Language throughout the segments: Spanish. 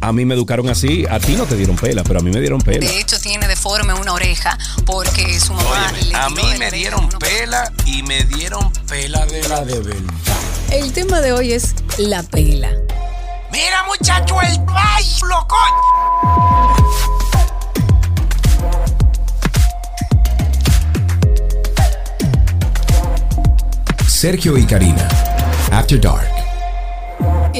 A mí me educaron así. A ti no te dieron pela, pero a mí me dieron pela. De hecho, tiene deforme una oreja porque su mamá Óyeme, le a mí me dieron pela y me dieron pela de la de verdad. El tema de hoy es la pela. Mira, muchacho, el ay, loco. Sergio y Karina. After Dark.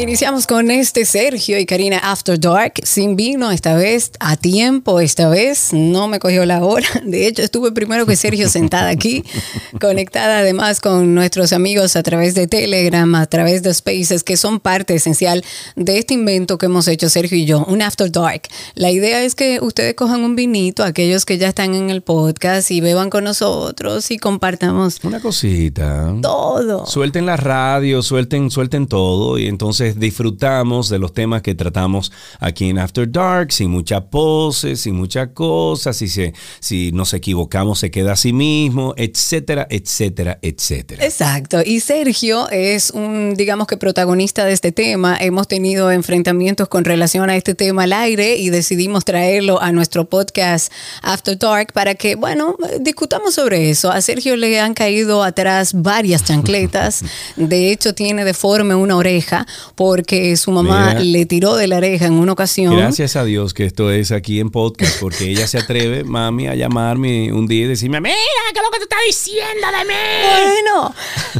Iniciamos con este Sergio y Karina After Dark, sin vino esta vez, a tiempo esta vez, no me cogió la hora. De hecho, estuve primero que Sergio sentada aquí, conectada además con nuestros amigos a través de Telegram, a través de Spaces, que son parte esencial de este invento que hemos hecho Sergio y yo, un After Dark. La idea es que ustedes cojan un vinito, aquellos que ya están en el podcast, y beban con nosotros y compartamos Una cosita. todo. Suelten la radio, suelten, suelten todo y entonces disfrutamos de los temas que tratamos aquí en After Dark, sin mucha pose, sin muchas cosas, si, se, si nos equivocamos se queda a sí mismo, etcétera, etcétera, etcétera. Exacto. Y Sergio es un, digamos que protagonista de este tema. Hemos tenido enfrentamientos con relación a este tema al aire y decidimos traerlo a nuestro podcast After Dark para que, bueno, discutamos sobre eso. A Sergio le han caído atrás varias chancletas. De hecho, tiene deforme una oreja porque su mamá Mira. le tiró de la oreja en una ocasión. Gracias a Dios que esto es aquí en podcast, porque ella se atreve, mami, a llamarme un día y decirme, mira, ¿qué es lo que te está diciendo de mí? Bueno,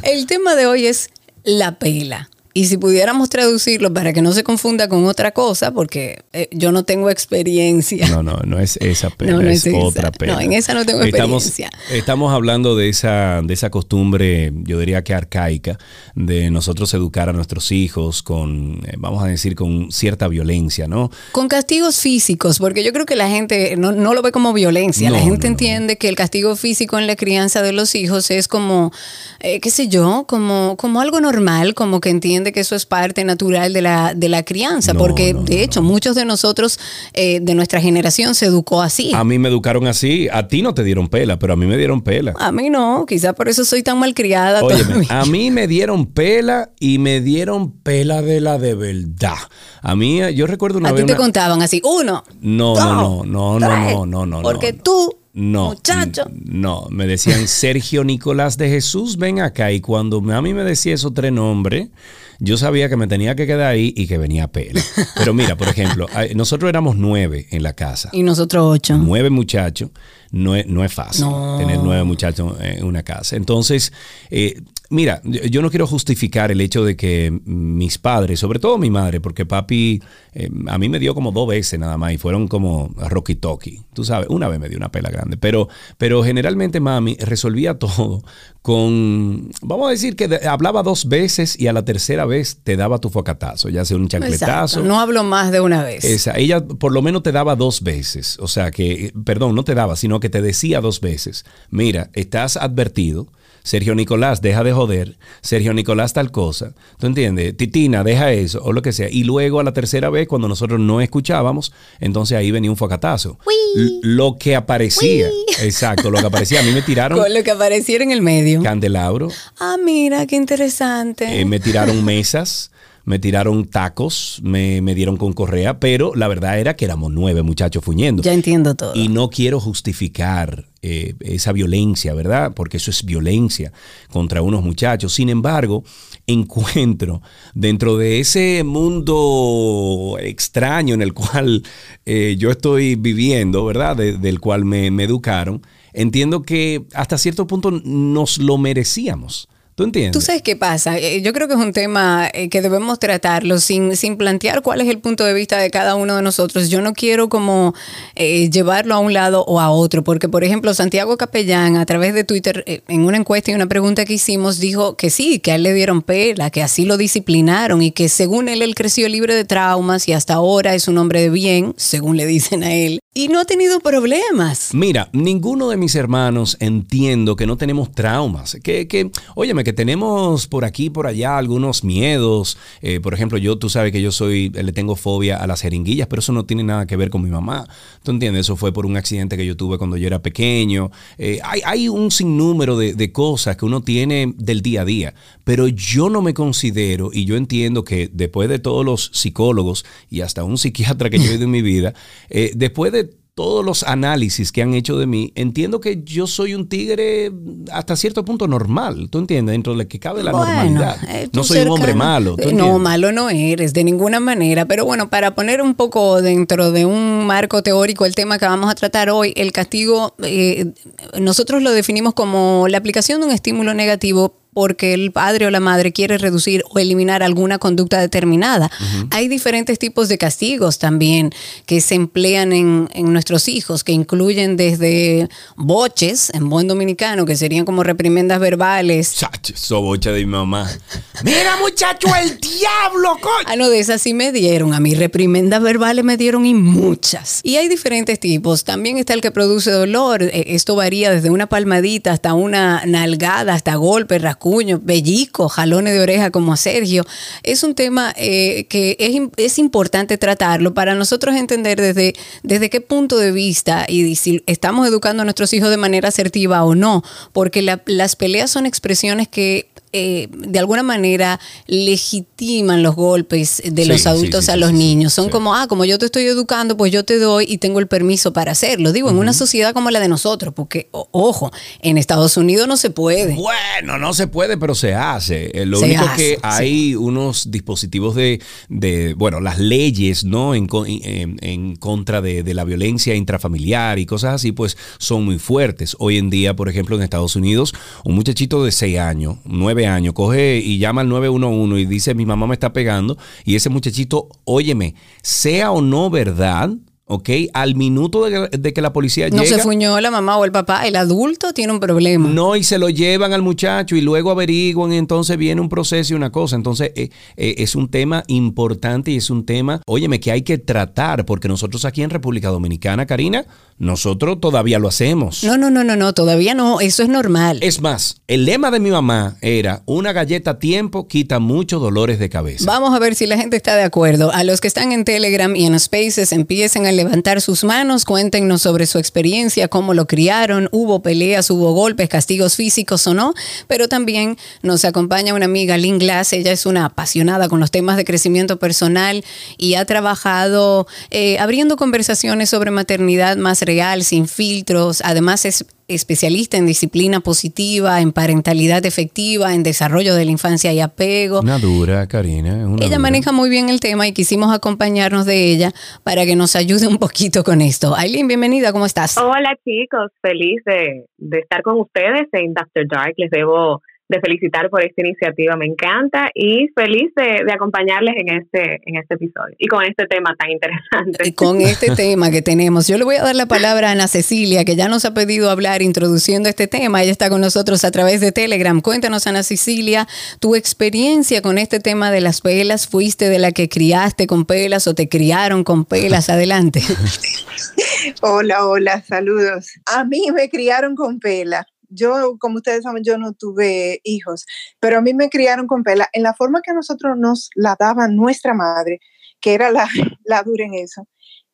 el tema de hoy es la pela. Y si pudiéramos traducirlo para que no se confunda con otra cosa, porque eh, yo no tengo experiencia. No, no, no es esa pena, No, no es, es esa. otra pena. No, en esa no tengo estamos, experiencia. Estamos hablando de esa, de esa costumbre, yo diría que arcaica, de nosotros educar a nuestros hijos con, eh, vamos a decir, con cierta violencia, ¿no? Con castigos físicos, porque yo creo que la gente no, no lo ve como violencia. la gente entiende que el castigo físico en la crianza de los hijos es como, eh, qué sé yo, como, como algo normal, como que entiende que eso es parte natural de la, de la crianza, No, porque no, de hecho muchos de nosotros eh, de nuestra generación se educó así. A mí me educaron así, a ti no te dieron pela, pero a mí me dieron pela. A mí no, quizá por eso soy tan malcriada. Óyeme, a mí me dieron pela y me dieron pela de la de verdad. A mí, eh, yo recuerdo una A vez. ti te una- contaban así, uno. No, dos, no, no, no, tres, no, no, no, no. Porque tú, No, muchacho. No, me decían Sergio Nicolás de Jesús, ven acá. Y cuando a mí me decía esos tres nombres, yo sabía que me tenía que quedar ahí y que venía pela. Pero mira, por ejemplo, nosotros éramos nueve en la casa. Y nosotros ocho. Nueve muchachos, no es, no es fácil No. tener nueve muchachos en una casa. Entonces, eh, mira, yo no quiero justificar el hecho de que mis padres, sobre todo mi madre, porque papi eh, a mí me dio como dos veces nada más y fueron como Rocky Toki, tú sabes, una vez me dio una pela grande, pero, pero generalmente mami resolvía todo con, vamos a decir que de- hablaba dos veces y a la tercera vez te daba tu focatazo, ya sea un chancletazo. Exacto. No hablo más de una vez. Esa, ella por lo menos te daba dos veces. O sea que, perdón, no te daba, sino que te decía dos veces. Mira, estás advertido. Sergio Nicolás, deja de joder. Sergio Nicolás, tal cosa. ¿Tú entiendes? Titina, deja eso, o lo que sea. Y luego a la tercera vez, cuando nosotros no escuchábamos, entonces ahí venía un focatazo. Lo que aparecía. Exacto, lo que aparecía. A mí me tiraron Con lo que apareciera en el medio. candelabro, Ah, mira, qué interesante. eh, me tiraron mesas, me tiraron tacos, me, me dieron con correa, pero la verdad era que éramos nueve muchachos fuñendo. ya entiendo todo. Y no quiero justificar eh, esa violencia, ¿verdad? Porque eso es violencia contra unos muchachos. Sin embargo, encuentro dentro de ese mundo extraño en el cual eh, yo estoy viviendo, ¿verdad? De- del cual me, me educaron, entiendo que hasta cierto punto nos lo merecíamos. ¿Tú entiendes? Tú sabes qué pasa. Eh, Yo creo que es un tema eh, que debemos tratarlo sin, sin plantear cuál es el punto de vista de cada uno de nosotros. Yo no quiero como eh, llevarlo a un lado o a otro, porque por ejemplo Santiago Capellán a través de Twitter en una encuesta y una pregunta que hicimos dijo que sí, que a él le dieron pela, que así lo disciplinaron y que según él él creció libre de traumas y hasta ahora es un hombre de bien, según le dicen a él, y no ha tenido problemas. Mira, ninguno de mis hermanos entiendo que no tenemos traumas. Que, que, óyeme, que que tenemos por aquí por allá algunos miedos. Eh, por ejemplo, yo, tú sabes que yo soy, le tengo fobia a las jeringuillas, pero eso no tiene nada que ver con mi mamá. ¿Tú entiendes? Eso fue por un accidente que yo tuve cuando yo era pequeño. Eh, hay, hay, un sinnúmero de, de cosas que uno tiene del día a día, pero yo no me considero, y yo entiendo que después de todos los psicólogos y hasta un psiquiatra que yo he ido en mi vida, eh, después de todos los análisis que han hecho de mí, entiendo que yo soy un tigre hasta cierto punto normal, ¿tú entiendes? Dentro de lo que cabe la Bueno, normalidad. eh, no soy un hombre malo. ¿tú Eh? No, malo no eres, de ninguna manera. Pero bueno, para poner un poco dentro de un marco teórico el tema que vamos a tratar hoy, el castigo, eh, nosotros lo definimos como la aplicación de un estímulo negativo porque el padre o la madre quiere reducir o eliminar alguna conducta determinada. Hay diferentes tipos de castigos también que se emplean en, en nuestros hijos, que incluyen desde boches, en buen dominicano, que serían como reprimendas verbales, Chacho, sobocha de mi mamá. Mira, muchacho, el diablo, coño. Ah, no, de esas sí me dieron. A mí reprimendas verbales me dieron y muchas. Y hay diferentes tipos. También está el que produce dolor. Eh, Esto varía desde una palmadita hasta una nalgada, hasta golpe, rascuño, bellico, jalones de oreja como a Sergio. Es un tema eh, que es, es importante tratarlo para nosotros entender desde, desde qué punto de vista y si estamos educando a nuestros hijos de manera asertiva o no. Porque la- las peleas son expresiones que eh, de alguna manera legitiman los golpes de Sí, los adultos sí, a los niños. Son como, ah, como yo te estoy educando, pues yo te doy y tengo el permiso para hacerlo. Digo, en una sociedad como la de nosotros, porque, o- ojo, en Estados Unidos no se puede. Bueno, no se puede, pero se hace. Eh, Lo Se único hace, que hay unos dispositivos de, de, bueno, las leyes, ¿no? En- en contra de, de la violencia intrafamiliar y cosas así, pues son muy fuertes. Hoy en día, por ejemplo, en Estados Unidos, un muchachito de 6 años, 9 años, coge y llama al 911 y dice, mi mamá me está pegando, y ese muchachito, óyeme, sea o no verdad, ¿ok? Al minuto de, de que la policía No llega... se fuñó la mamá o el papá, el adulto tiene un problema. No, y se lo llevan al muchacho y luego averiguan entonces viene un proceso y una cosa. Entonces eh, eh, es un tema importante y es un tema, óyeme, que hay que tratar porque nosotros aquí en República Dominicana, Karina, nosotros todavía lo hacemos. No, no, no, no, no, todavía no, eso es normal. Es más, el lema de mi mamá era, una galleta a tiempo quita muchos dolores de cabeza. Vamos a ver si la gente está de acuerdo. A los que están en Telegram y en Spaces empiecen a levantar sus manos, cuéntenos sobre su experiencia, cómo lo criaron, hubo peleas, hubo golpes, castigos físicos o no, pero también nos acompaña una amiga, Lynn Glass, ella es una apasionada con los temas de crecimiento personal y ha trabajado eh, abriendo conversaciones sobre maternidad más real, sin filtros, además es especialista en disciplina positiva, en parentalidad efectiva, en desarrollo de la infancia y apego. Una dura, Karina. una Ella dura. maneja muy bien el tema y quisimos acompañarnos de ella para que nos ayude un poquito con esto. Aileen, bienvenida, ¿cómo estás? Hola chicos, feliz de, de estar con ustedes en Dr. Dark. Les debo de felicitar por esta iniciativa, me encanta y feliz de, de acompañarles en este, en este episodio y con este tema tan interesante. Con este tema que tenemos. Yo le voy a dar la palabra a Ana Cecilia, que ya nos ha pedido hablar introduciendo este tema. Ella está con nosotros a través de Telegram. Cuéntanos, Ana Cecilia, tu experiencia con este tema de las pelas. ¿Fuiste de la que criaste con pelas o te criaron con pelas? Adelante. Hola, hola, saludos. A mí me criaron con pela. Yo, como ustedes saben, yo no tuve hijos, pero a mí me criaron con pela en la forma que a nosotros nos la daba nuestra madre, que era la, la dura en eso.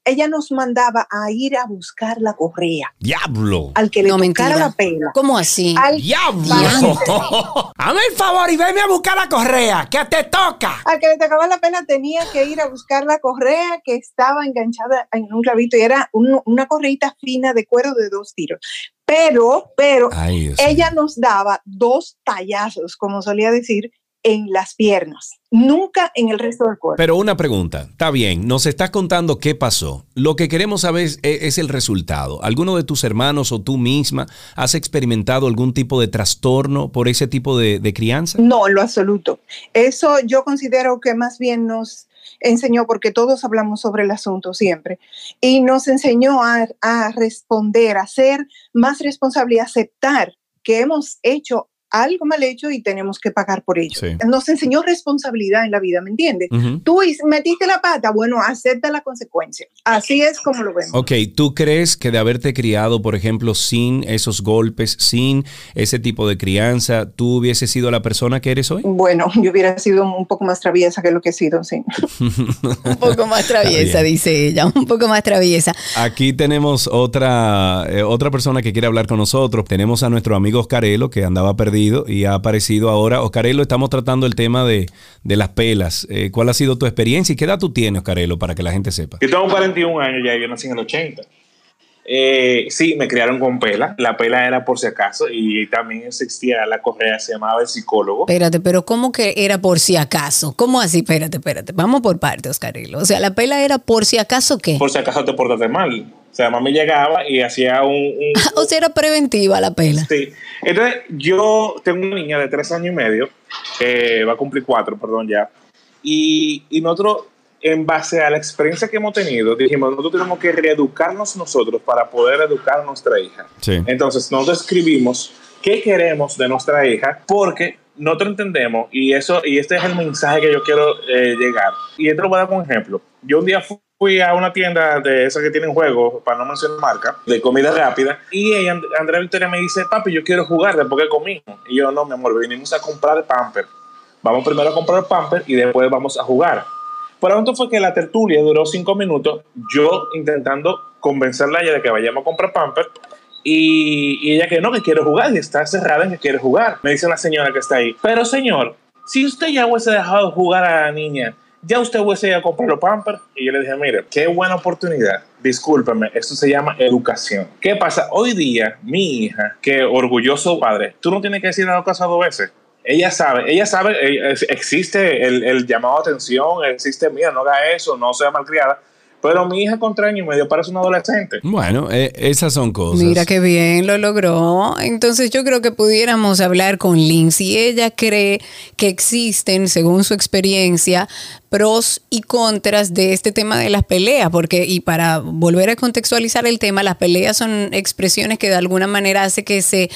Ella nos mandaba a ir a buscar la correa ¡Diablo! al que le No, tocara mentira. la pela. ¿Cómo así? Al, ¡Diablo! Hazme el favor y venme a buscar la correa, que te toca. al que le tocaba la pela tenía que ir a buscar la correa que estaba enganchada en un clavito y era un- una correita fina de cuero de dos tiros. Pero, pero, Ay, ella nos daba dos tallazos, como solía decir, en las piernas, nunca en el resto del cuerpo. Pero una pregunta, está bien, nos estás contando qué pasó. Lo que queremos saber es, es el resultado. ¿Alguno de tus hermanos o tú misma has experimentado algún tipo de trastorno por ese tipo de, de crianza? No, en lo absoluto. Eso yo considero que más bien nos enseñó, porque todos hablamos sobre el asunto siempre, y nos enseñó a, responder, a ser más responsable y aceptar que hemos hecho algo mal hecho y tenemos que pagar por ello. Sí. Nos enseñó responsabilidad en la vida, ¿me entiendes? Ujú. Tú is- metiste la pata, bueno, acepta la consecuencia. Así es como lo vemos. Ok, ¿tú crees que de haberte criado, por ejemplo, sin esos golpes, sin ese tipo de crianza, tú hubieses sido la persona que eres hoy? Bueno, yo hubiera sido un poco más traviesa que lo que he sido, sí. Un poco más traviesa, dice ella, un poco más traviesa. Aquí tenemos otra, eh, otra persona que quiere hablar con nosotros. Tenemos a nuestro amigo Oscarelo, que andaba perdido y ha aparecido ahora. Oscarelo, estamos tratando el tema de, de las pelas. Eh, ¿Cuál ha sido tu experiencia y qué edad tú tienes, Oscarelo, para que la gente sepa? Yo tengo 41 años ya, yo nací en el 80. Eh, sí, me criaron con pela. La pela era por si acaso y también existía la correa, se llamaba el psicólogo. Espérate, pero ¿cómo que era por si acaso? ¿Cómo así? Espérate, espérate. Vamos por partes, Oscarilo. O sea, la pela era por si acaso qué. Por si acaso te portaste mal. O sea, mami llegaba y hacía un... un- O sea, era preventiva la pela. sí. Entonces, yo tengo una niña de tres años y medio, que va a cumplir cuatro, perdón, ya. Y, y nosotros, en base a la experiencia que hemos tenido, dijimos, nosotros tenemos que reeducarnos nosotros para poder educar a nuestra hija. Sí. Entonces, nosotros escribimos qué queremos de nuestra hija porque nosotros entendemos y eso y este es el mensaje que yo quiero eh, llegar. Y esto lo voy a dar como ejemplo. Yo un día fu- fui a una tienda de esas que tienen juegos, para no mencionar marca, de comida rápida, y ella, And- Andrea Victoria me dice, papi, yo quiero jugar después que comimos. Y yo, no, mi amor, vinimos a comprar pamper. Vamos primero a comprar pamper y después vamos a jugar. Tanto fue que la tertulia duró cinco minutos, yo intentando convencerla a ella de que vayamos a comprar pamper y, y ella que no, que quiere jugar y está cerrada en que quiere jugar. Me dice la señora que está ahí, pero señor, si usted ya hubiese dejado jugar a la niña, ya usted hubiese ido a comprar los pampers. Y yo le dije, mire, qué buena oportunidad. Discúlpeme, esto se llama educación. ¿Qué pasa? Hoy día, mi hija, que orgulloso padre, tú no tienes que decir la cosa dos veces. Ella sabe, ella sabe, eh, existe el, el llamado a atención, existe, mira, no haga eso, no sea malcriada. Pero mi hija con tres años y medio parece una adolescente. Bueno, eh, esas son cosas. Mira qué bien lo logró. Entonces yo creo que pudiéramos hablar con Lynn si ella cree que existen, según su experiencia, pros y contras de este tema de las peleas, porque y para volver a contextualizar el tema, las peleas son expresiones que de alguna manera hace que se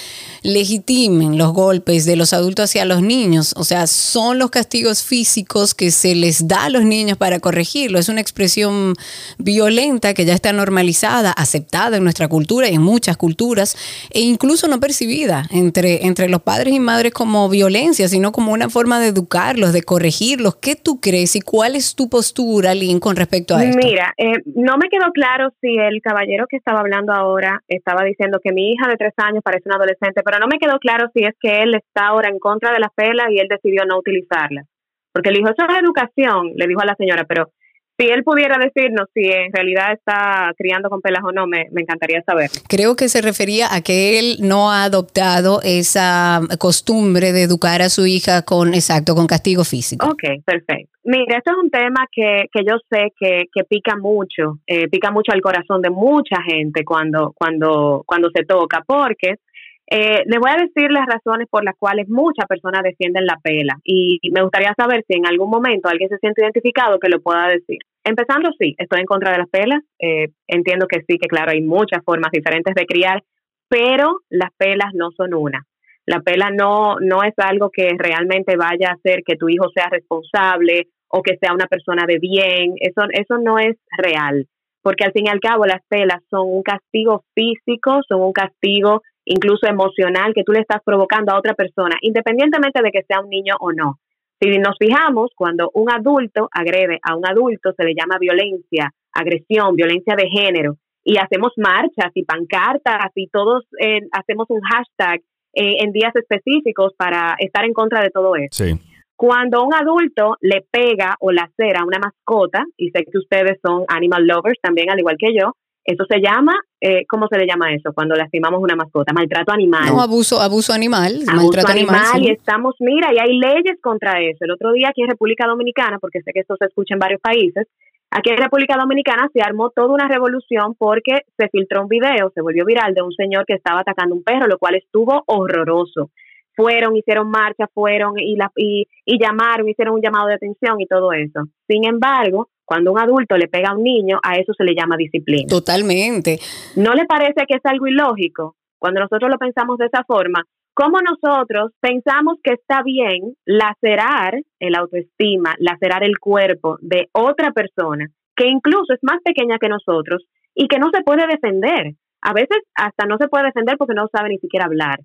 legitimen los golpes de los adultos hacia los niños, o sea, son los castigos físicos que se les da a los niños para corregirlo, es una expresión violenta que ya está normalizada, aceptada en nuestra cultura y en muchas culturas, e incluso no percibida entre, entre los padres y madres como violencia, sino como una forma de educarlos, de corregirlos. ¿Qué tú crees y cuál es tu postura, Lynn, con respecto a esto? Mira, eh, no me quedó claro si el caballero que estaba hablando ahora estaba diciendo que mi hija de tres años parece una adolescente, pero no me quedó claro si es que él está ahora en contra de las pelas y él decidió no utilizarlas. Porque le dijo, eso es educación, le dijo a la señora, pero si él pudiera decirnos si en realidad está criando con pelas o no, me, me encantaría saber. Creo que se refería a que él no ha adoptado esa costumbre de educar a su hija con, exacto, con castigo físico. Ok, perfecto. Mira, esto es un tema que, que yo sé que, que pica mucho, eh, pica mucho al corazón de mucha gente cuando, cuando, cuando se toca, porque eh, les voy a decir las razones por las cuales muchas personas defienden la pela y me gustaría saber si en algún momento alguien se siente identificado que lo pueda decir. Empezando, sí, estoy en contra de las pelas, eh, entiendo que sí, que claro, hay muchas formas diferentes de criar, pero las pelas no son una. La pela no, no es algo que realmente vaya a hacer que tu hijo sea responsable o que sea una persona de bien, eso, eso no es real, porque al fin y al cabo las pelas son un castigo físico, son un castigo incluso emocional que tú le estás provocando a otra persona, independientemente de que sea un niño o no. Si nos fijamos, cuando un adulto agrede a un adulto, se le llama violencia, agresión, violencia de género, y hacemos marchas y pancartas y todos eh, hacemos un hashtag eh, en días específicos para estar en contra de todo eso. Sí. Cuando un adulto le pega o lacera a una mascota, y sé que ustedes son animal lovers también, al igual que yo, eso se llama, eh, ¿cómo se le llama eso? Cuando lastimamos una mascota, maltrato animal. No, abuso, abuso animal, Abuso maltrato animal. animal, sí. y estamos, mira, y hay leyes contra eso. El otro día aquí en República Dominicana, porque sé que esto se escucha en varios países, aquí en República Dominicana se armó toda una revolución porque se filtró un video, se volvió viral de un señor que estaba atacando un perro, lo cual estuvo horroroso. Fueron, hicieron marcha, fueron y, la, y, y llamaron, hicieron un llamado de atención y todo eso. Sin embargo, cuando un adulto le pega a un niño, a eso se le llama disciplina. Totalmente. ¿No le parece que es algo ilógico? Cuando nosotros lo pensamos de esa forma, cómo nosotros pensamos que está bien lacerar el autoestima, lacerar el cuerpo de otra persona que incluso es más pequeña que nosotros y que no se puede defender. A veces hasta no se puede defender porque no sabe ni siquiera hablar.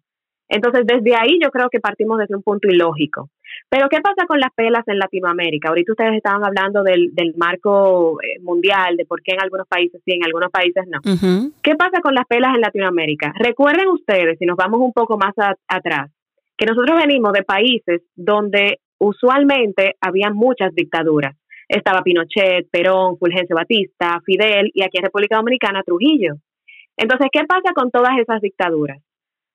Entonces, desde ahí yo creo que partimos desde un punto ilógico. Pero, ¿qué pasa con las pelas en Latinoamérica? Ahorita ustedes estaban hablando del, marco eh, mundial, de por qué en algunos países sí, en algunos países no. ¿Qué pasa con las pelas en Latinoamérica? Recuerden ustedes, si nos vamos un poco más atrás, que nosotros venimos de países donde usualmente había muchas dictaduras. Estaba Pinochet, Perón, Fulgencio Batista, Fidel y aquí en República Dominicana Trujillo. Entonces, ¿qué pasa con todas esas dictaduras?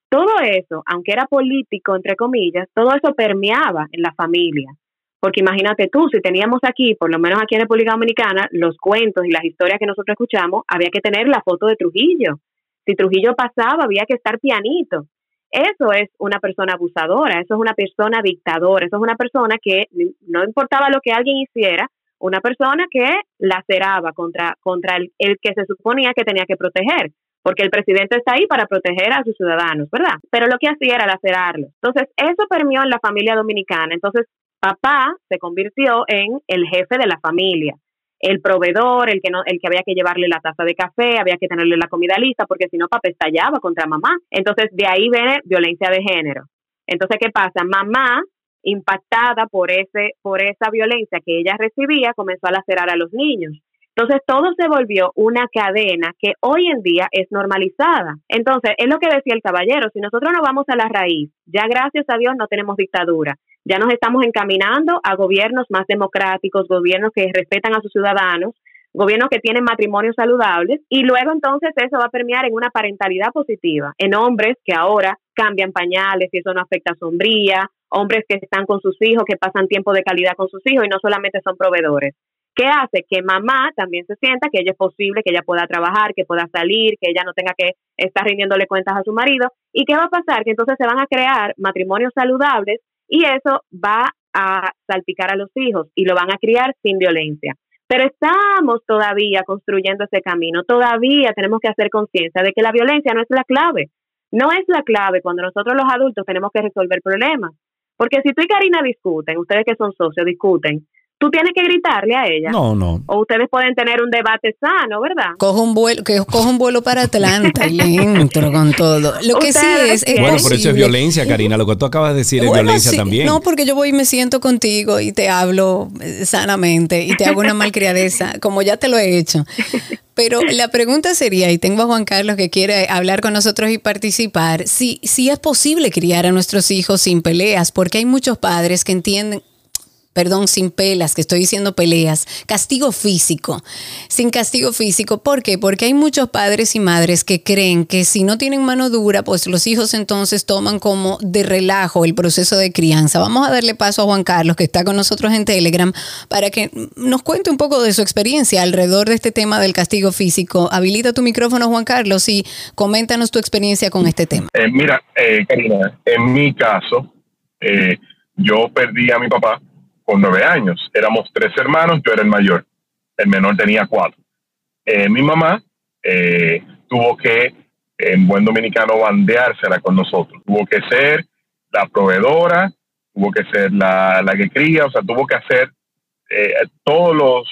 Todo eso, aunque era político, entre comillas, todo eso permeaba en la familia. Porque imagínate tú, si teníamos aquí, por lo menos aquí en República Dominicana, los cuentos y las historias que nosotros escuchamos, había que tener la foto de Trujillo. Si Trujillo pasaba, había que estar pianito. Eso es una persona abusadora, eso es una persona dictadora, eso es una persona que no importaba lo que alguien hiciera, una persona que laceraba contra, contra el, el que se suponía que tenía que proteger porque el presidente está ahí para proteger a sus ciudadanos, ¿verdad? Pero lo que hacía era lacerarlo. Entonces, eso permeó en la familia dominicana. Entonces, papá se convirtió en el jefe de la familia, el proveedor, el que no, el que había que llevarle la taza de café, había que tenerle la comida lista, porque si no, papá estallaba contra mamá. Entonces, de ahí viene violencia de género. Entonces, ¿qué pasa? Mamá impactada por ese por esa violencia que ella recibía comenzó a lacerar a los niños entonces todo se volvió una cadena que hoy en día es normalizada. Entonces, es lo que decía el caballero, si nosotros no vamos a la raíz, ya gracias a Dios no tenemos dictadura, ya nos estamos encaminando a gobiernos más democráticos, gobiernos que respetan a sus ciudadanos, gobiernos que tienen matrimonios saludables y luego entonces eso va a permear en una parentalidad positiva, en hombres que ahora cambian pañales y eso no afecta a sombría, hombres que están con sus hijos, que pasan tiempo de calidad con sus hijos y no solamente son proveedores. ¿Qué hace? Que mamá también se sienta que ella es posible, que ella pueda trabajar, que pueda salir, que ella no tenga que estar rindiéndole cuentas a su marido. ¿Y qué va a pasar? Que entonces se van a crear matrimonios saludables y eso va a salpicar a los hijos y lo van a criar sin violencia. Pero estamos todavía construyendo ese camino, todavía tenemos que hacer conciencia de que la violencia no es la clave, no es la clave cuando nosotros los adultos tenemos que resolver problemas. Porque si tú y Karina discuten, ustedes que son socios discuten, tú tienes que gritarle a ella. No, no. O ustedes pueden tener un debate sano, ¿verdad? Cojo un vuelo, que cojo un vuelo para Atlanta y le entro con todo. Lo que sí es, Bueno, por eso es violencia, Karina. Lo que tú acabas de decir es violencia también. No, porque yo voy y me siento contigo y te hablo eh, sanamente y te hago una malcriadeza, como ya te lo he hecho. Pero la pregunta sería, y tengo a Juan Carlos que quiere hablar con nosotros y participar, si, si es posible criar a nuestros hijos sin peleas, porque hay muchos padres que entienden, perdón, sin pelas, que estoy diciendo peleas, castigo físico, sin castigo físico. ¿Por qué? Porque hay muchos padres y madres que creen que si no tienen mano dura, pues los hijos entonces toman como de relajo el proceso de crianza. Vamos a darle paso a Juan Carlos, que está con nosotros en Telegram, para que nos cuente un poco de su experiencia alrededor de este tema del castigo físico. Habilita tu micrófono, Juan Carlos, y coméntanos tu experiencia con este tema. Eh, mira, eh, Karina, en mi caso, eh, yo perdí a mi papá con nueve años. Éramos tres hermanos, yo era el mayor. El menor tenía cuatro. Eh, mi mamá eh, tuvo que, en buen dominicano, bandeársela con nosotros. Tuvo que ser la proveedora, tuvo que ser la, la que cría, o sea, tuvo que hacer eh, todas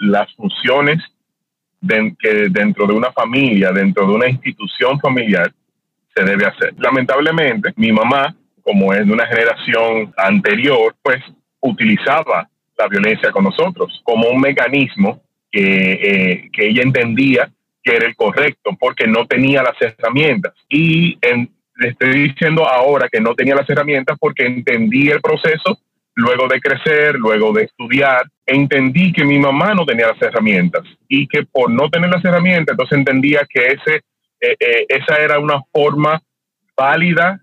las funciones que dentro de una familia, dentro de una institución familiar, se debe hacer. Lamentablemente, mi mamá, como es de una generación anterior, pues utilizaba la violencia con nosotros como un mecanismo que, eh, que ella entendía que era el correcto porque no tenía las herramientas. Y le estoy diciendo ahora que no tenía las herramientas porque entendí el proceso luego de crecer, luego de estudiar, entendí que mi mamá no tenía las herramientas y que por no tener las herramientas, entonces entendía que ese, eh, eh, esa era una forma válida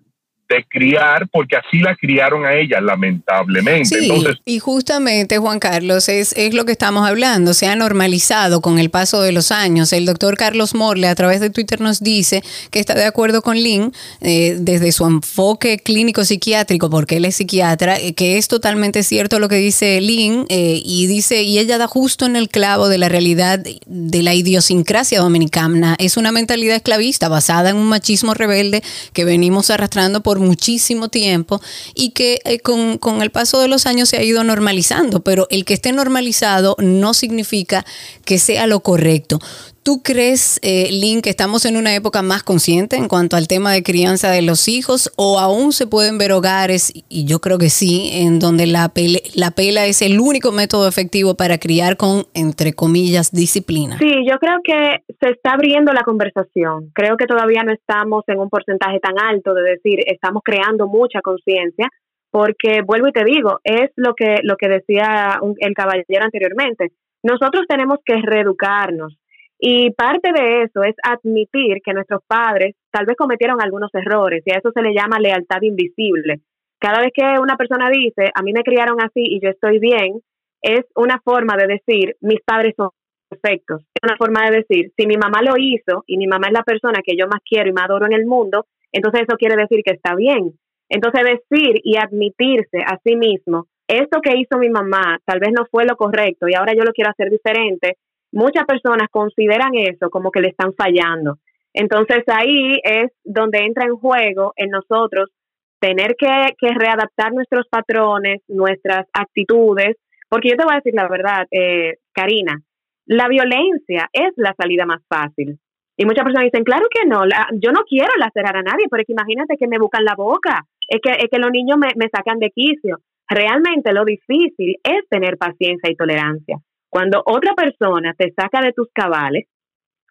de criar, porque así la criaron a ella, lamentablemente. Sí, y justamente, Juan Carlos, es, es lo que estamos hablando, se ha normalizado con el paso de los años. El doctor Carlos Morle a través de Twitter nos dice que está de acuerdo con Lynn eh, desde su enfoque clínico psiquiátrico, porque él es psiquiatra, eh, que es totalmente cierto lo que dice Lynn, eh, y dice, y ella da justo en el clavo de la realidad de la idiosincrasia dominicana. Es una mentalidad esclavista basada en un machismo rebelde que venimos arrastrando por muchísimo tiempo y que eh, con, con el paso de los años se ha ido normalizando, pero el que esté normalizado no significa que sea lo correcto. ¿Tú crees, eh, que estamos en una época más consciente en cuanto al tema de crianza de los hijos o aún se pueden ver hogares, y yo creo que sí, en donde la, la pela es el único método efectivo para criar con, entre comillas, disciplina? Sí, yo creo que se está abriendo la conversación. Creo que todavía no estamos en un porcentaje tan alto de decir, estamos creando mucha conciencia, porque vuelvo y te digo, es lo que, lo que decía el caballero anteriormente. Nosotros tenemos que reeducarnos y parte de eso es admitir que nuestros padres tal vez cometieron algunos errores y a eso se le llama lealtad invisible. Cada vez que una persona dice, a mí me criaron así y yo estoy bien, es una forma de decir, mis padres son perfectos. Es una forma de decir, si mi mamá lo hizo y mi mamá es la persona que yo más quiero y más adoro en el mundo, entonces eso quiere decir que está bien. Entonces decir y admitirse a sí mismo, esto que hizo mi mamá tal vez no fue lo correcto y ahora yo lo quiero hacer diferente, muchas personas consideran eso como que le están fallando. Entonces ahí es donde entra en juego en nosotros tener que, readaptar nuestros patrones, nuestras actitudes, porque yo te voy a decir la verdad, eh, Karina, la violencia es la salida más fácil. Y muchas personas dicen, claro que no, yo no quiero lacerar a nadie, pero imagínate que me buscan la boca, es que, es que los niños me, me sacan de quicio. Realmente lo difícil es tener paciencia y tolerancia. Cuando otra persona te saca de tus cabales,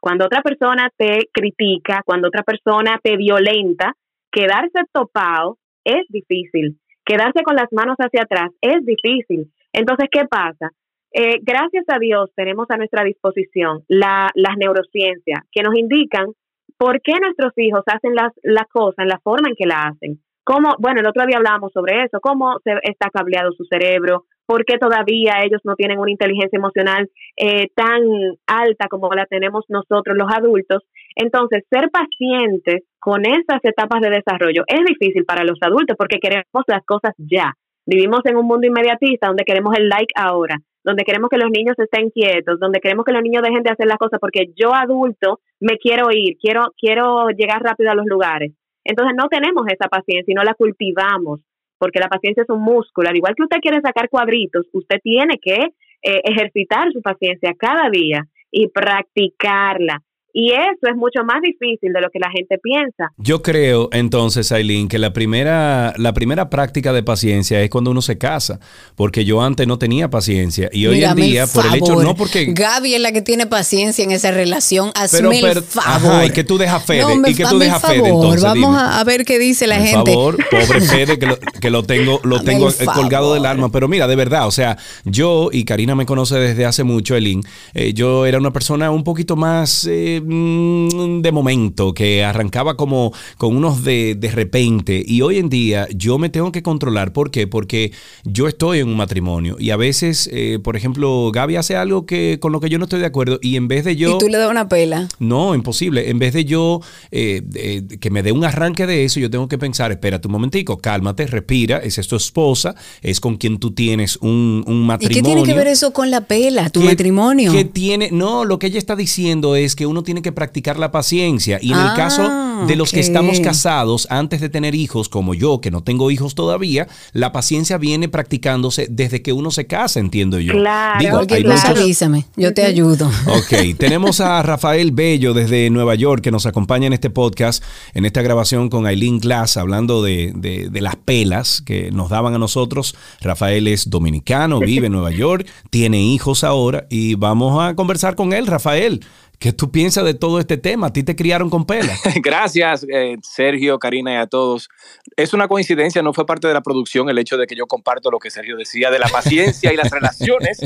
cuando otra persona te critica, cuando otra persona te violenta, quedarse topado es difícil. Quedarse con las manos hacia atrás es difícil. Entonces, ¿qué pasa? Eh, gracias a Dios tenemos a nuestra disposición las neurociencias que nos indican por qué nuestros hijos hacen las, las cosas en la forma en que la hacen. Cómo, bueno, el otro día hablábamos sobre eso, cómo se está cableado su cerebro, porque todavía ellos no tienen una inteligencia emocional eh, tan alta como la tenemos nosotros los adultos. Entonces, ser pacientes con esas etapas de desarrollo es difícil para los adultos porque queremos las cosas ya. Vivimos en un mundo inmediatista donde queremos el like ahora, donde queremos que los niños estén quietos, donde queremos que los niños dejen de hacer las cosas porque yo adulto me quiero ir, quiero, quiero llegar rápido a los lugares. Entonces no tenemos esa paciencia y no la cultivamos porque la paciencia es un músculo. Al igual que usted quiere sacar cuadritos, usted tiene que eh, ejercitar su paciencia cada día y practicarla. Y eso es mucho más difícil de lo que la gente piensa. Yo creo entonces, Aileen, que la primera, la primera práctica de paciencia es cuando uno se casa, porque yo antes no tenía paciencia y hoy en día, por el hecho, no porque... Gaby es la que tiene paciencia en esa relación, hazme el favor. y que tú dejas Fede, y que tú dejas Fede entonces, Vamos a ver qué dice la gente. Por favor, pobre Fede, que lo, que lo tengo, lo tengo colgado del alma, pero mira, de verdad, o sea, yo, y Karina me conoce desde hace mucho, Aileen, eh, yo era una persona un poquito más... Eh, de momento, que arrancaba como con unos de, de repente. Y hoy en día yo me tengo que controlar. ¿Por qué? Porque yo estoy en un matrimonio y a veces, eh, por ejemplo, Gaby hace algo que con lo que yo no estoy de acuerdo y en vez de yo... ¿Y tú le das una pela? No, imposible. En vez de yo eh, que me dé un arranque de eso, yo tengo que pensar, espérate un momentico, cálmate, respira, esa es tu esposa, es con quien tú tienes un, un matrimonio. ¿Y qué tiene que ver eso con la pela, tu matrimonio? Que tiene, no, lo que ella está diciendo es que uno tiene que practicar la paciencia. Y en el caso ah, de los que estamos casados antes de tener hijos, como yo, que no tengo hijos todavía, la paciencia viene practicándose desde que uno se casa, entiendo yo. Claro, Digo, avísame, yo te ayudo. Ok, tenemos a Rafael Bello desde Nueva York que nos acompaña en este podcast, en esta grabación con Aileen Glass, hablando de, de las pelas que nos daban a nosotros. Rafael es dominicano, vive en Nueva York, tiene hijos ahora y vamos a conversar con él, Rafael. ¿Qué tú piensas de todo este tema? ¿A ti te criaron con pela? Gracias, eh, Sergio, Karina y a todos. Es una coincidencia, no fue parte de la producción el hecho de que yo comparto lo que Sergio decía de la paciencia y las relaciones,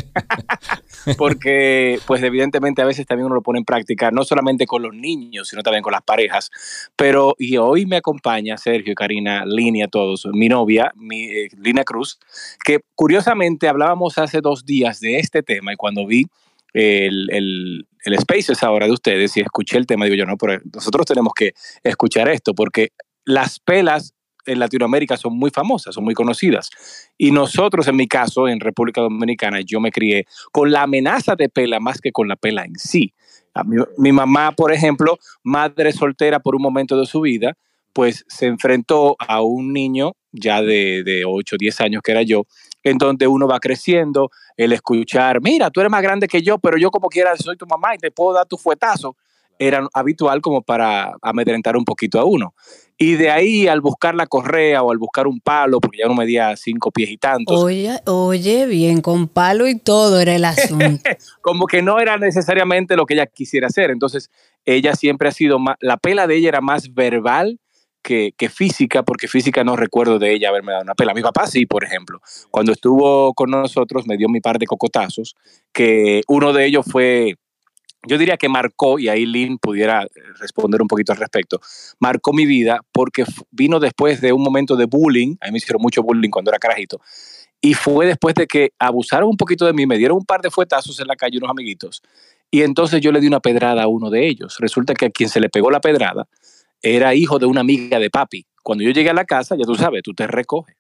porque pues evidentemente a veces también uno lo pone en práctica, no solamente con los niños, sino también con las parejas. Pero y hoy me acompaña Sergio, Karina, Línea, todos, mi novia, mi, eh, Lina Cruz, que curiosamente hablábamos hace dos días de este tema y cuando vi el, el, el Spaces ahora de ustedes y escuché el tema, digo yo, no, pero nosotros tenemos que escuchar esto porque las pelas en Latinoamérica son muy famosas, son muy conocidas. Y nosotros, en mi caso, en República Dominicana, yo me crié con la amenaza de pela más que con la pela en sí. mi, mamá, por ejemplo, madre soltera por un momento de su vida, pues se enfrentó a un niño ya de, de 8, 10 años que era yo, en donde uno va creciendo, el escuchar, mira, tú eres más grande que yo, pero yo como quiera soy tu mamá y te puedo dar tu fuetazo, era habitual como para amedrentar un poquito a uno. Y de ahí al buscar la correa o al buscar un palo, porque ya uno medía cinco pies y tantos. Oye, oye, bien, con palo y todo era el asunto. como que no era necesariamente lo que ella quisiera hacer. Entonces, ella siempre ha sido más, la pela de ella era más verbal que, que, física, porque física no recuerdo de ella haberme dado una pela. Mi papá sí, por ejemplo. Cuando estuvo con nosotros me dio mi par de cocotazos, que uno de ellos fue yo diría que marcó, y ahí Lynn pudiera eh, responder un poquito al respecto, marcó mi vida porque vino después de un momento de bullying, a mí me hicieron mucho bullying cuando era carajito, y fue después de que abusaron un poquito de mí, me dieron un par de fuetazos en la calle unos amiguitos, y entonces yo le di una pedrada a uno de ellos. Resulta que a quien se le pegó la pedrada era hijo de una amiga de papi. Cuando yo llegué a la casa, ya tú sabes, tú te recoges.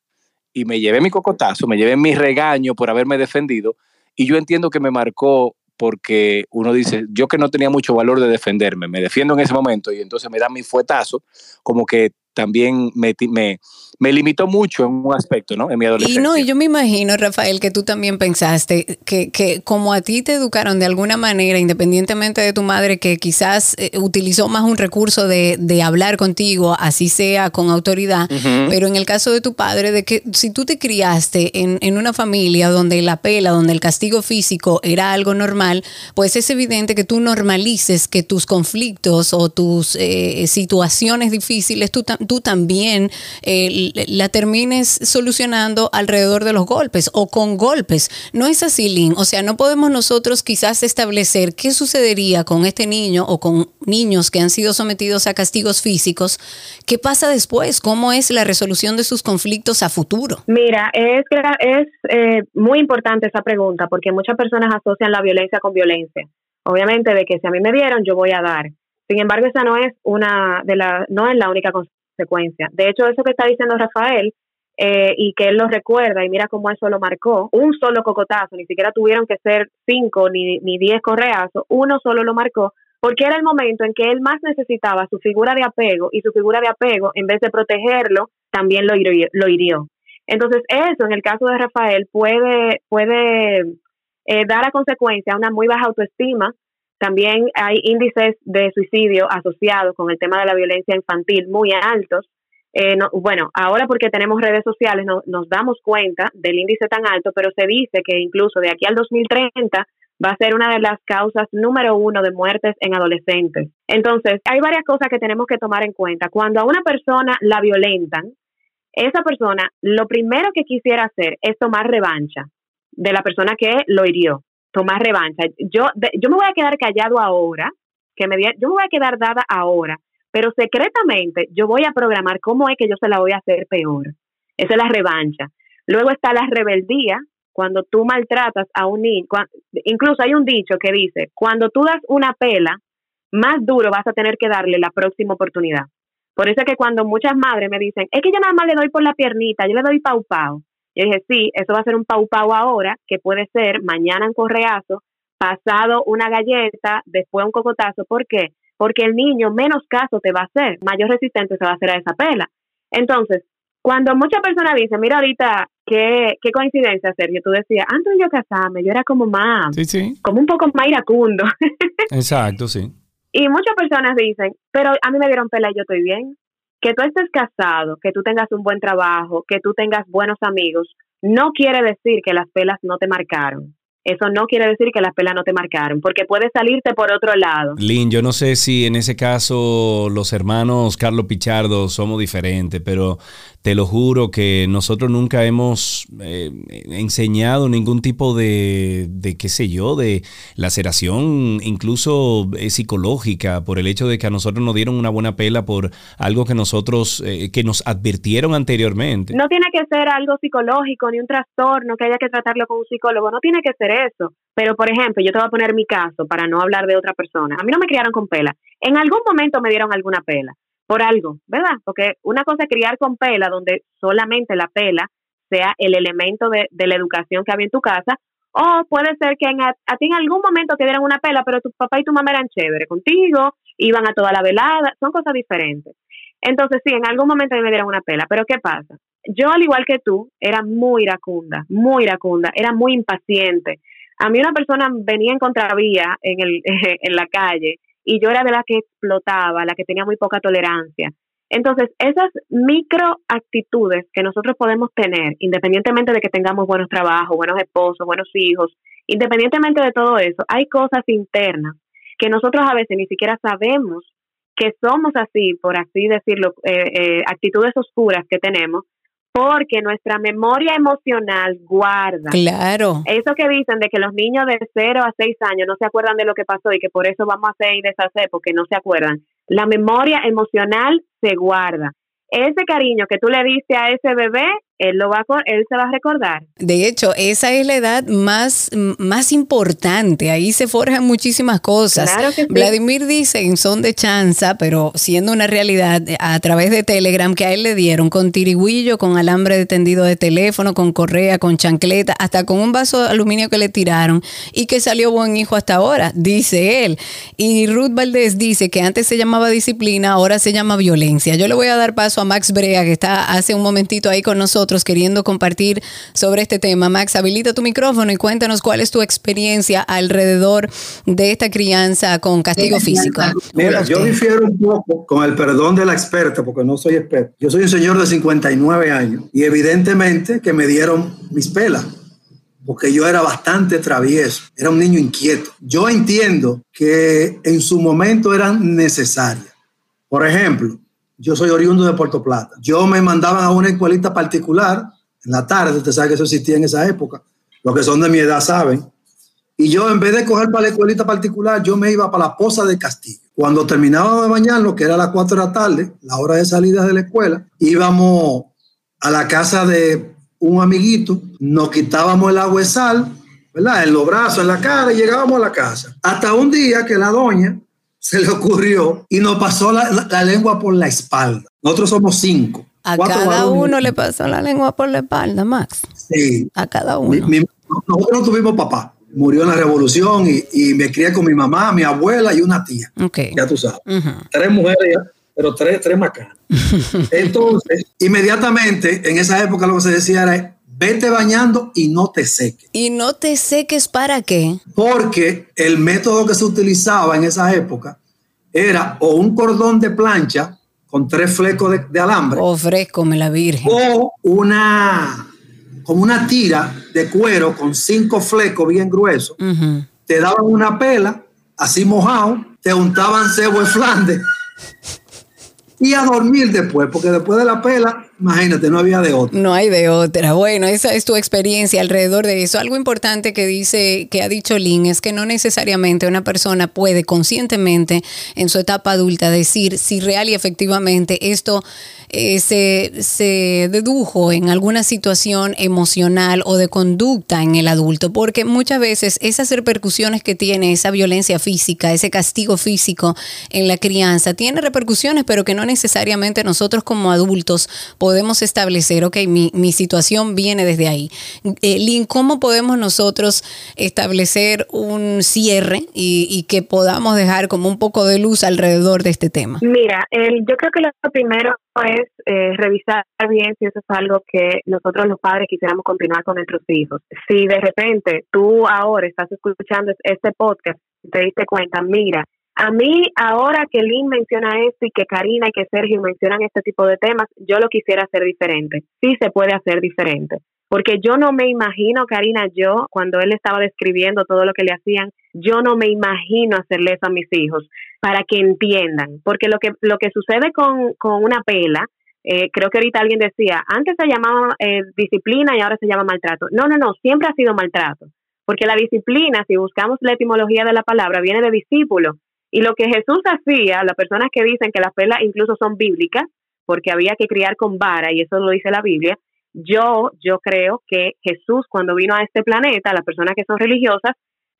Y me llevé mi cocotazo, me llevé mi regaño por haberme defendido, y yo entiendo que me marcó porque uno dice, yo que no tenía mucho valor de defenderme, me defiendo en ese momento y entonces me da mi fuetazo, como que también me, me, me, limitó mucho en un aspecto, ¿no? En mi adolescencia. Y no, y yo me imagino, Rafael, que tú también pensaste que, que como a ti te educaron de alguna manera, independientemente de tu madre, que quizás eh, utilizó más un recurso de, de, hablar contigo, así sea con autoridad, uh -huh. pero en el caso de tu padre, de que si tú te criaste en, en una familia donde la pela, donde el castigo físico era algo normal, pues es evidente que tú normalices que tus conflictos o tus eh, situaciones difíciles, tú tú también eh, la termines solucionando alrededor de los golpes o con golpes. No es así, Lynn. O sea, no podemos nosotros quizás establecer qué sucedería con este niño o con niños que han sido sometidos a castigos físicos. ¿Qué pasa después? ¿Cómo es la resolución de sus conflictos a futuro? Mira, es, es eh, muy importante esa pregunta porque muchas personas asocian la violencia con violencia. Obviamente de que si a mí me dieron, yo voy a dar. Sin embargo, esa no es una de la, no es la única consecuencia. De hecho, eso que está diciendo Rafael, eh, y que él lo recuerda, y mira cómo eso lo marcó, un solo cocotazo, ni siquiera tuvieron que ser cinco ni, ni diez correazos, uno solo lo marcó, porque era el momento en que él más necesitaba su figura de apego, y su figura de apego, en vez de protegerlo, también lo hirió. Lo hirió. Entonces, eso en el caso de Rafael puede, puede eh, dar a consecuencia una muy baja autoestima, también hay índices de suicidio asociados con el tema de la violencia infantil muy altos. Eh, no, bueno, ahora porque tenemos redes sociales no, nos damos cuenta del índice tan alto, pero se dice que incluso de aquí al 2030 va a ser una de las causas número uno de muertes en adolescentes. Entonces, hay varias cosas que tenemos que tomar en cuenta. Cuando a una persona la violentan, esa persona lo primero que quisiera hacer es tomar revancha de la persona que lo hirió tomar revancha. Yo, yo me voy a quedar callado ahora, que me, yo me voy a quedar dada ahora, pero secretamente yo voy a programar cómo es que yo se la voy a hacer peor. Esa es la revancha. Luego está la rebeldía, cuando tú maltratas a un niño. Incluso hay un dicho que dice, cuando tú das una pela, más duro vas a tener que darle la próxima oportunidad. Por eso es que cuando muchas madres me dicen, es que yo nada más le doy por la piernita, yo le doy pau pau. Yo dije, sí, eso va a ser un pau pau ahora, que puede ser mañana un correazo, pasado una galleta, después un cocotazo. ¿Por qué? Porque el niño menos caso te va a hacer, mayor resistente se va a hacer a esa pela. Entonces, cuando muchas personas dicen, mira ahorita, qué, qué coincidencia, Sergio, tú decías, antes de yo casarme, yo era como más, sí, sí. como un poco más iracundo. Exacto, sí. Y muchas personas dicen, pero a mí me dieron pela y yo estoy bien que tú estés casado, que tú tengas un buen trabajo, que tú tengas buenos amigos, no quiere decir que las pelas no te marcaron. Eso no quiere decir que las pelas no te marcaron, porque puede salirte por otro lado. Lynn, yo no sé si en ese caso los hermanos Carlos Pichardo somos diferentes, pero te lo juro que nosotros nunca hemos eh, enseñado ningún tipo de, qué sé yo, de laceración, incluso eh, psicológica, por el hecho de que a nosotros nos dieron una buena pela por algo que nosotros, eh, que nos advirtieron anteriormente. No tiene que ser algo psicológico, ni un trastorno que haya que tratarlo con un psicólogo, no tiene que ser eso. Pero, por ejemplo, yo te voy a poner mi caso para no hablar de otra persona. A mí no me criaron con pela. En algún momento me dieron alguna pela por algo, ¿verdad? Porque una cosa es criar con pela, donde solamente la pela sea el elemento de, de la educación que había en tu casa, o puede ser que en a, a, ti en algún momento te dieran una pela, pero tu papá y tu mamá eran chéveres contigo, iban a toda la velada, son cosas diferentes. Entonces, sí, en algún momento me dieron una pela, pero ¿qué pasa? Yo, al igual que tú, era muy iracunda, muy iracunda, era muy impaciente. A mí una persona venía en contravía en, el, en la calle y yo era de la que explotaba, la que tenía muy poca tolerancia. Entonces, esas micro actitudes que nosotros podemos tener, independientemente de que tengamos buenos trabajos, buenos esposos, buenos hijos, independientemente de todo eso, hay cosas internas que nosotros a veces ni siquiera sabemos que somos así, por así decirlo, eh, eh, actitudes oscuras que tenemos, porque nuestra memoria emocional guarda. Claro. Eso que dicen de que los niños de 0 a 6 años no se acuerdan de lo que pasó y que por eso vamos a hacer y deshacer porque no se acuerdan. La memoria emocional se guarda. Ese cariño que tú le diste a ese bebé él lo va a, él se va a recordar. De hecho, esa es la edad más, más importante. Ahí se forjan muchísimas cosas. Vladimir dice en son de chanza, pero siendo una realidad a través de Telegram que a él le dieron con tirigüillo, con alambre de tendido de teléfono, con correa, con chancleta, hasta con un vaso de aluminio que le tiraron y que salió buen hijo hasta ahora, dice él. Y Ruth Valdés dice que antes se llamaba disciplina, ahora se llama violencia. Yo le voy a dar paso a Max Brea, que está hace un momentito ahí con nosotros queriendo compartir sobre este tema. Max, habilita tu micrófono y cuéntanos cuál es tu experiencia alrededor de esta crianza con castigo físico. Mira, yo difiero un poco con el perdón de la experta, porque no soy experto. Yo soy un señor de 59 años y evidentemente que me dieron mis pelas porque yo era bastante travieso, era un niño inquieto. Yo entiendo que en su momento eran necesarias. Por ejemplo, yo soy oriundo de Puerto Plata. Yo me mandaban a una escuelita particular en la tarde, usted sabe que eso existía en esa época. Los que son de mi edad saben. Y yo, en vez de coger para la escuelita particular, yo me iba para la Poza de Castillo. Cuando terminábamos de bañarnos, que era las 4 de la tarde, la hora de salida de la escuela, íbamos a la casa de un amiguito, nos quitábamos el agua de sal, ¿verdad? En los brazos, en la cara, y llegábamos a la casa. Hasta un día que la doña se le ocurrió y nos pasó la, lengua por la espalda. Nosotros somos cinco. A cada uno le pasó la lengua por la espalda, Max. Sí. A cada uno. nosotros no tuvimos papá. Murió en la revolución y, me crié con mi mamá, mi abuela y una tía. Okay. Ya tú sabes. Tres mujeres, pero tres, tres macanas. Entonces, inmediatamente, en esa época lo que se decía era, vete bañando y no te seques. ¿Y no te seques para qué? Porque el método que se utilizaba en esa época era o un cordón de plancha con tres flecos de, alambre. O fresco, me la virgen. O una, como una tira de cuero con cinco flecos bien gruesos. Te daban una pela, así mojado, te untaban cebo de Flandes y a dormir después, porque después de la pela, imagínate, no había de otra. No hay de otra. Bueno, esa es tu experiencia alrededor de eso. Algo importante que dice, que ha dicho Lynn, es que no necesariamente una persona puede conscientemente en su etapa adulta decir si real y efectivamente esto eh, se, dedujo en alguna situación emocional o de conducta en el adulto, porque muchas veces esas repercusiones que tiene esa violencia física, ese castigo físico en la crianza, tiene repercusiones, pero que no necesariamente nosotros como adultos establecer, ok, mi, situación viene desde ahí. Eh, Lynn, ¿cómo podemos nosotros establecer un cierre y, que podamos dejar como un poco de luz alrededor de este tema? Mira, yo creo que lo primero es eh, revisar bien si eso es algo que nosotros los padres quisiéramos continuar con nuestros hijos. Si de repente tú ahora estás escuchando este podcast y te diste cuenta, mira, a mí ahora que Lynn menciona esto y que Karina y que Sergio mencionan este tipo de temas, yo lo quisiera hacer diferente. Sí se puede hacer diferente. Porque yo no me imagino, Karina, yo, cuando él estaba describiendo todo lo que le hacían, yo no me imagino hacerle eso a mis hijos para que entiendan. Porque lo que, lo que sucede con, con una pela, eh, creo que ahorita alguien decía, antes se llamaba eh, disciplina y ahora se llama maltrato. No, no, no, siempre ha sido maltrato. Porque la disciplina, si buscamos la etimología de la palabra, viene de discípulo. Y lo que Jesús hacía, las personas que dicen que las pelas incluso son bíblicas, porque había que criar con vara, y eso lo dice la Biblia, yo, yo creo que Jesús cuando vino a este planeta, las personas que son religiosas,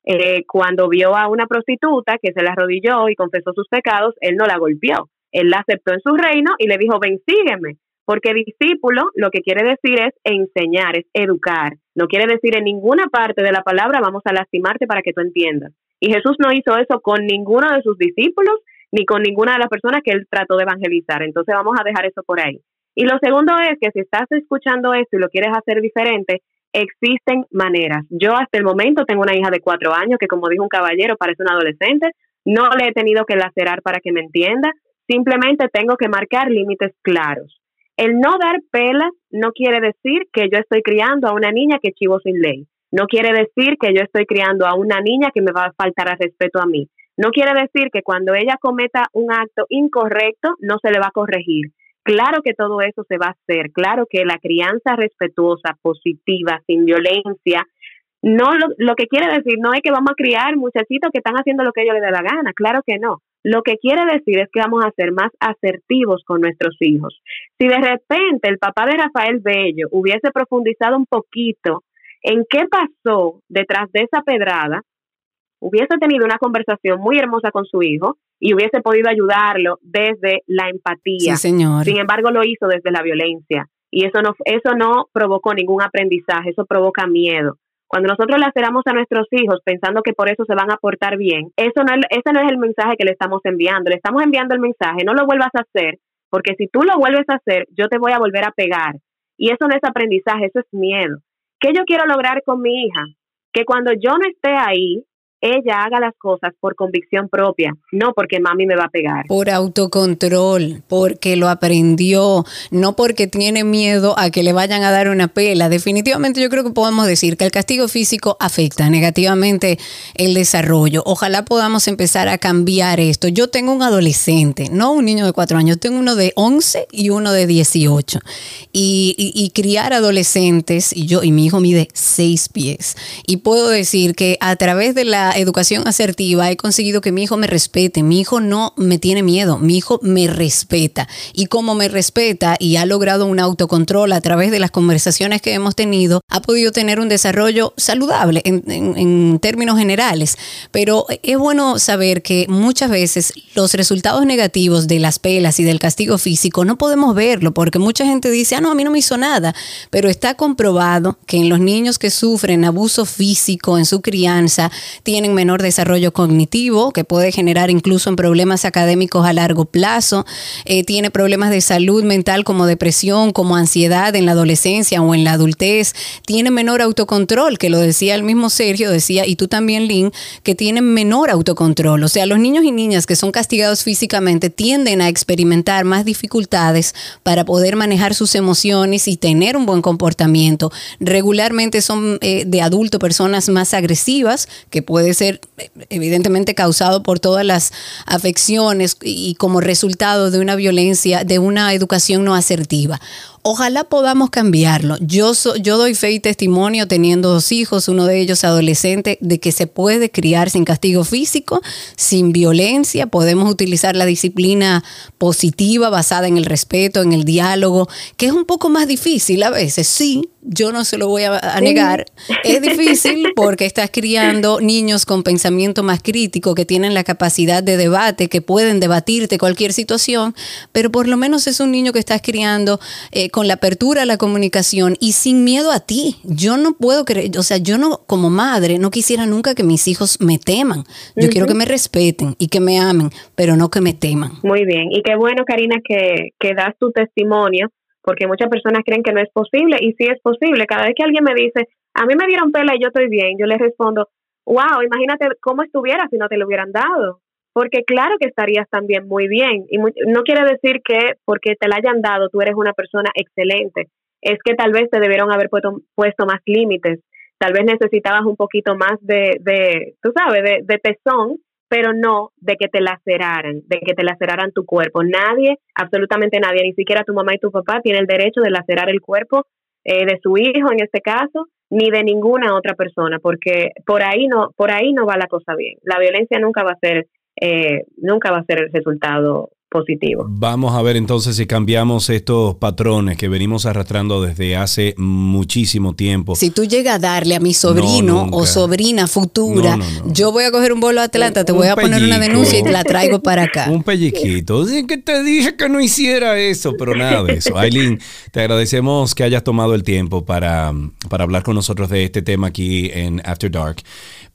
eh, cuando vio a una prostituta que se le arrodilló y confesó sus pecados, él no la golpeó, él la aceptó en su reino y le dijo, ven, sígueme, porque discípulo lo que quiere decir es enseñar, es educar, no quiere decir en ninguna parte de la palabra vamos a lastimarte para que tú entiendas. Y Jesús no hizo eso con ninguno de sus discípulos ni con ninguna de las personas que él trató de evangelizar. Entonces vamos a dejar eso por ahí. Y lo segundo es que si estás escuchando esto y lo quieres hacer diferente, existen maneras. Yo hasta el momento tengo una hija de cuatro años que, como dijo un caballero, parece un adolescente. No le he tenido que lacerar para que me entienda. Simplemente tengo que marcar límites claros. El no dar pelas no quiere decir que yo estoy criando a una niña que chivo sin ley. No quiere decir que yo estoy criando a una niña que me va a faltar al respeto a mí. No quiere decir que cuando ella cometa un acto incorrecto no se le va a corregir. Claro que todo eso se va a hacer, claro que la crianza respetuosa, positiva, sin violencia, no lo, lo, que quiere decir no es que vamos a criar muchachitos que están haciendo lo que ellos les dé la gana, claro que no. Lo que quiere decir es que vamos a ser más asertivos con nuestros hijos. Si de repente el papá de Rafael Bello hubiese profundizado un poquito en qué pasó detrás de esa pedrada, hubiese tenido una conversación muy hermosa con su hijo y hubiese podido ayudarlo desde la empatía. Sí, señor. Sin embargo, lo hizo desde la violencia y eso no eso no provocó ningún aprendizaje, eso provoca miedo. Cuando nosotros laceramos a nuestros hijos pensando que por eso se van a portar bien, eso no, ese no es el mensaje que le estamos enviando. Le estamos enviando el mensaje, no lo vuelvas a hacer, porque si tú lo vuelves a hacer, yo te voy a volver a pegar. Y eso no es aprendizaje, eso es miedo. ¿Qué yo quiero lograr con mi hija? Que cuando yo no esté ahí, ella haga las cosas por convicción propia, no porque mami me va a pegar. Por autocontrol, porque lo aprendió, no porque tiene miedo a que le vayan a dar una pela. Definitivamente yo creo que podemos decir que el castigo físico afecta negativamente el desarrollo. Ojalá podamos empezar a cambiar esto. Yo tengo un adolescente, no un niño de cuatro años, tengo uno de 11 y uno de 18. Y, y criar adolescentes, y yo y mi hijo mide seis pies. Y puedo decir que a través de la educación asertiva he conseguido que mi hijo me respete. Mi hijo no me tiene miedo, mi hijo me respeta. Y como me respeta y ha logrado un autocontrol a través de las conversaciones que hemos tenido, ha podido tener un desarrollo saludable en, en términos generales. Pero es bueno saber que muchas veces los resultados negativos de las pelas y del castigo físico no podemos verlo porque mucha gente dice, ah, no, a mí no me hizo nada. Pero está comprobado que en los niños que sufren abuso físico en su crianza, tienen menor desarrollo cognitivo, que puede generar incluso en problemas académicos a largo plazo, eh, tiene problemas de salud mental como depresión, como ansiedad en la adolescencia o en la adultez, tiene menor autocontrol, que lo decía el mismo Sergio, decía, y tú también, Lynn, que tienen menor autocontrol. O sea, los niños y niñas que son castigados físicamente tienden a experimentar más dificultades para poder manejar sus emociones y tener un buen comportamiento. Regularmente son eh, de adulto personas más agresivas que pueden puede ser evidentemente causado por todas las afecciones y como resultado de una violencia, de una educación no asertiva. Ojalá podamos cambiarlo. Yo, yo doy fe y testimonio teniendo dos hijos, uno de ellos adolescente, de que se puede criar sin castigo físico, sin violencia. Podemos utilizar la disciplina positiva basada en el respeto, en el diálogo, que es un poco más difícil a veces, sí, yo no se lo voy a, negar. Es difícil porque estás criando niños con pensamiento más crítico, que tienen la capacidad de debate, que pueden debatirte cualquier situación, pero por lo menos es un niño que estás criando eh, con la apertura a la comunicación y sin miedo a ti. Yo no puedo creer, o sea, yo no, como madre, no quisiera nunca que mis hijos me teman. Yo quiero que me respeten y que me amen, pero no que me teman. Muy bien, y qué bueno, Karina, que, que das tu testimonio, porque muchas personas creen que no es posible, y sí es posible. Cada vez que alguien me dice, a mí me dieron pela y yo estoy bien, yo le respondo, wow, imagínate cómo estuviera si no te lo hubieran dado porque claro que estarías también muy bien. Y no quiere decir que porque te la hayan dado tú eres una persona excelente. Es que tal vez te debieron haber puesto, puesto más límites. Tal vez necesitabas un poquito más de, de tú sabes, de, de pero no de que te laceraran, de que te laceraran tu cuerpo. Nadie, absolutamente nadie, ni siquiera tu mamá y tu papá, tiene el derecho de lacerar el cuerpo eh, de su hijo en este caso, ni de ninguna otra persona, porque por ahí no, por ahí no va la cosa bien. La violencia nunca va a ser eh, nunca va a ser el resultado positivo. Vamos a ver entonces si cambiamos estos patrones que venimos arrastrando desde hace muchísimo tiempo. Si tú llegas a darle a mi sobrino o sobrina futura, yo voy a coger un vuelo a Atlanta, te voy a poner una denuncia y te la traigo para acá. Un pelliquito. que te dije que no hiciera eso, pero nada de eso. Aileen, te agradecemos que hayas tomado el tiempo para, para hablar con nosotros de este tema aquí en After Dark.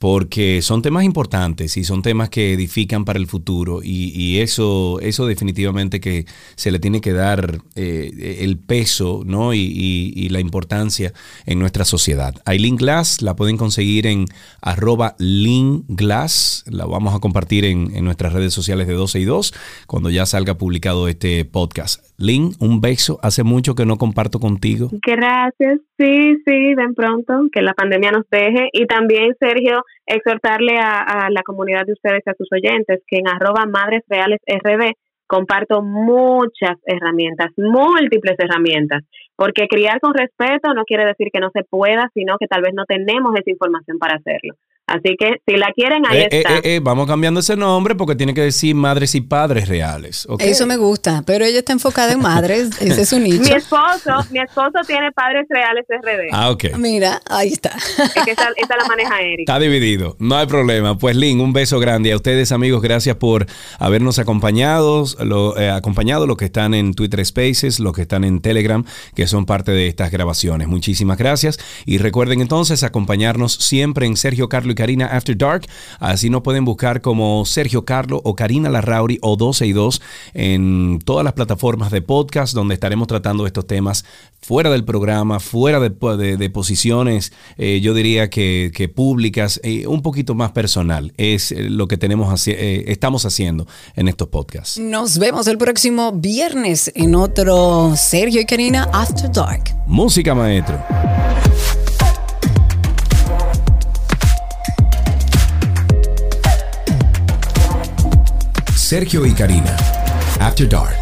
Porque son temas importantes y son temas que edifican para el futuro y, eso, eso definitivamente que se le tiene que dar eh, el peso ¿no? Y, la importancia en nuestra sociedad. Aileen Glass la pueden conseguir en arroba Glass, la vamos a compartir en, en, nuestras redes sociales de 12 y 2 cuando ya salga publicado este podcast. Lynn, un beso, hace mucho que no comparto contigo. Gracias, sí, sí, ven pronto, que la pandemia nos deje. Y también Sergio exhortarle a, la comunidad de ustedes, a sus oyentes, que en arroba Madres Reales RD comparto muchas herramientas, múltiples herramientas, porque criar con respeto no quiere decir que no se pueda, sino que tal vez no tenemos esa información para hacerlo. Así que si la quieren, ahí eh, eh, está. Eh, vamos cambiando ese nombre porque tiene que decir madres y padres reales. Eso me gusta, pero ella está enfocada en madres, ese es su nicho. Mi esposo, mi esposo tiene padres reales RD. Ah, ok. Mira, ahí está. Es que esa, la maneja Erika. Está dividido, no hay problema. Pues Lynn, un beso grande a ustedes amigos, gracias por habernos acompañado, lo, acompañado los que están en Twitter Spaces, los que están en Telegram, que son parte de estas grabaciones. Muchísimas gracias y recuerden entonces acompañarnos siempre en Sergio Carlos y Karina After Dark. Así nos pueden buscar como Sergio Carlo o Karina Larrauri o 12 y 2 en todas las plataformas de podcast donde estaremos tratando estos temas fuera del programa, fuera de, posiciones, eh, yo diría que, públicas, eh, un poquito más personal. Es eh, lo que tenemos estamos haciendo en estos podcasts. Nos vemos el próximo viernes en otro Sergio y Karina After Dark. Música, maestro. Sergio y Karina. After Dark.